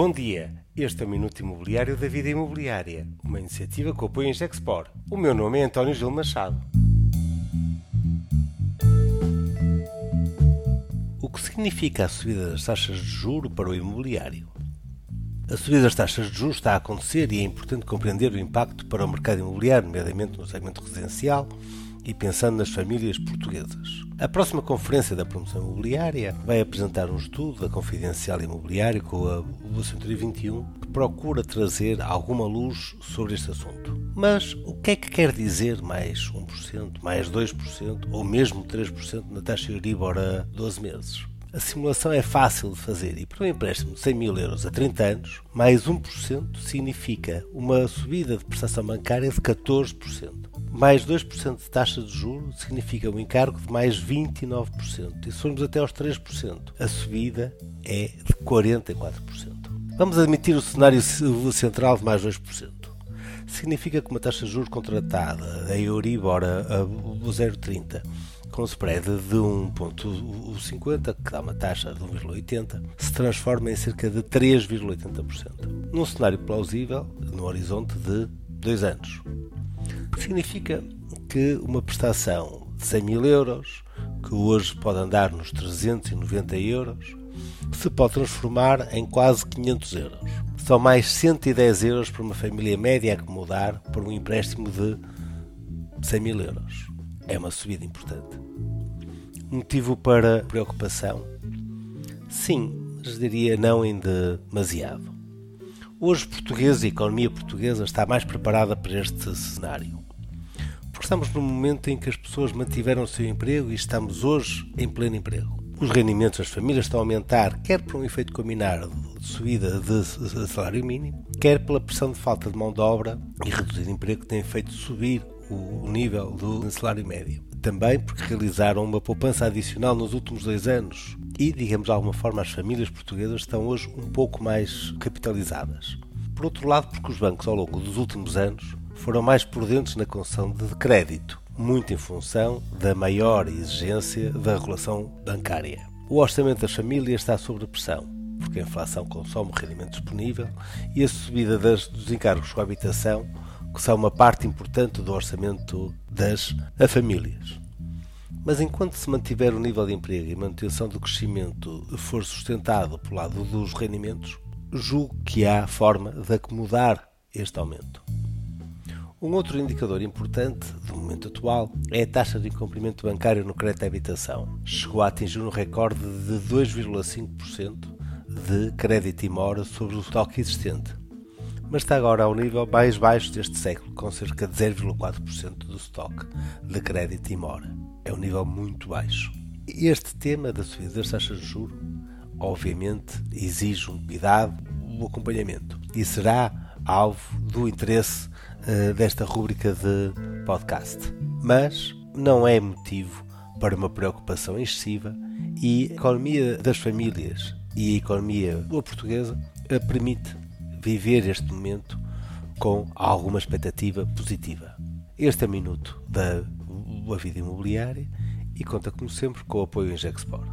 Bom dia, este é o Minuto Imobiliário da Vida Imobiliária, uma iniciativa que apoia em Gexpor. O meu nome é António Gil Machado. O que significa a subida das taxas de juro para o imobiliário? A subida das taxas de juros está a acontecer e é importante compreender o impacto para o mercado imobiliário, nomeadamente no segmento residencial, e pensando nas famílias portuguesas. A próxima conferência da promoção imobiliária vai apresentar um estudo da Confidencial Imobiliário com a o 121 que procura trazer alguma luz sobre este assunto. Mas o que é que quer dizer mais 1%, mais 2% ou mesmo 3% na taxa Euribor a 12 meses? A simulação é fácil de fazer e para um empréstimo de 100 mil euros a 30 anos, mais 1% significa uma subida de prestação bancária de 14% mais 2% de taxa de juros significa um encargo de mais 29%. E se formos até aos 3%, a subida é de 44%. Vamos admitir o cenário central de mais 2%. Significa que uma taxa de juros contratada, a Euribor a 0,30, com spread de 1,50, que dá uma taxa de 1,80, se transforma em cerca de 3,80%. Num cenário plausível, no horizonte de 2 anos significa que uma prestação de 100 mil euros, que hoje pode andar nos 390 euros, se pode transformar em quase 500 euros. São mais 110 euros para uma família média acomodar por um empréstimo de 100 mil euros. É uma subida importante. Motivo para preocupação? Sim, diria não em demasiado. Hoje, português a economia portuguesa está mais preparada para este cenário. Estamos num momento em que as pessoas mantiveram o seu emprego e estamos hoje em pleno emprego. Os rendimentos das famílias estão a aumentar, quer por um efeito combinado de subida de salário mínimo, quer pela pressão de falta de mão de obra e reduzido emprego que tem feito subir o nível do salário médio. Também porque realizaram uma poupança adicional nos últimos dois anos e, digamos de alguma forma, as famílias portuguesas estão hoje um pouco mais capitalizadas. Por outro lado, porque os bancos ao longo dos últimos anos foram mais prudentes na concessão de crédito, muito em função da maior exigência da regulação bancária. O orçamento das famílias está sob pressão, porque a inflação consome o rendimento disponível e a subida das, dos encargos com a habitação, que são uma parte importante do orçamento das famílias. Mas enquanto se mantiver o nível de emprego e manutenção do crescimento for sustentado pelo lado dos rendimentos, julgo que há forma de acomodar este aumento. Um outro indicador importante do momento atual é a taxa de incumprimento bancário no crédito de habitação. Chegou a atingir um recorde de 2,5% de crédito e mora sobre o estoque existente, mas está agora ao nível mais baixo deste século, com cerca de 0,4% do estoque de crédito e mora. É um nível muito baixo. Este tema da subida das taxas de juros, obviamente, exige um cuidado, um acompanhamento e será alvo do interesse uh, desta rúbrica de podcast. Mas não é motivo para uma preocupação excessiva e a economia das famílias e a economia portuguesa uh, permite viver este momento com alguma expectativa positiva. Este é o minuto da vida imobiliária e conta como sempre com o apoio em Gexport.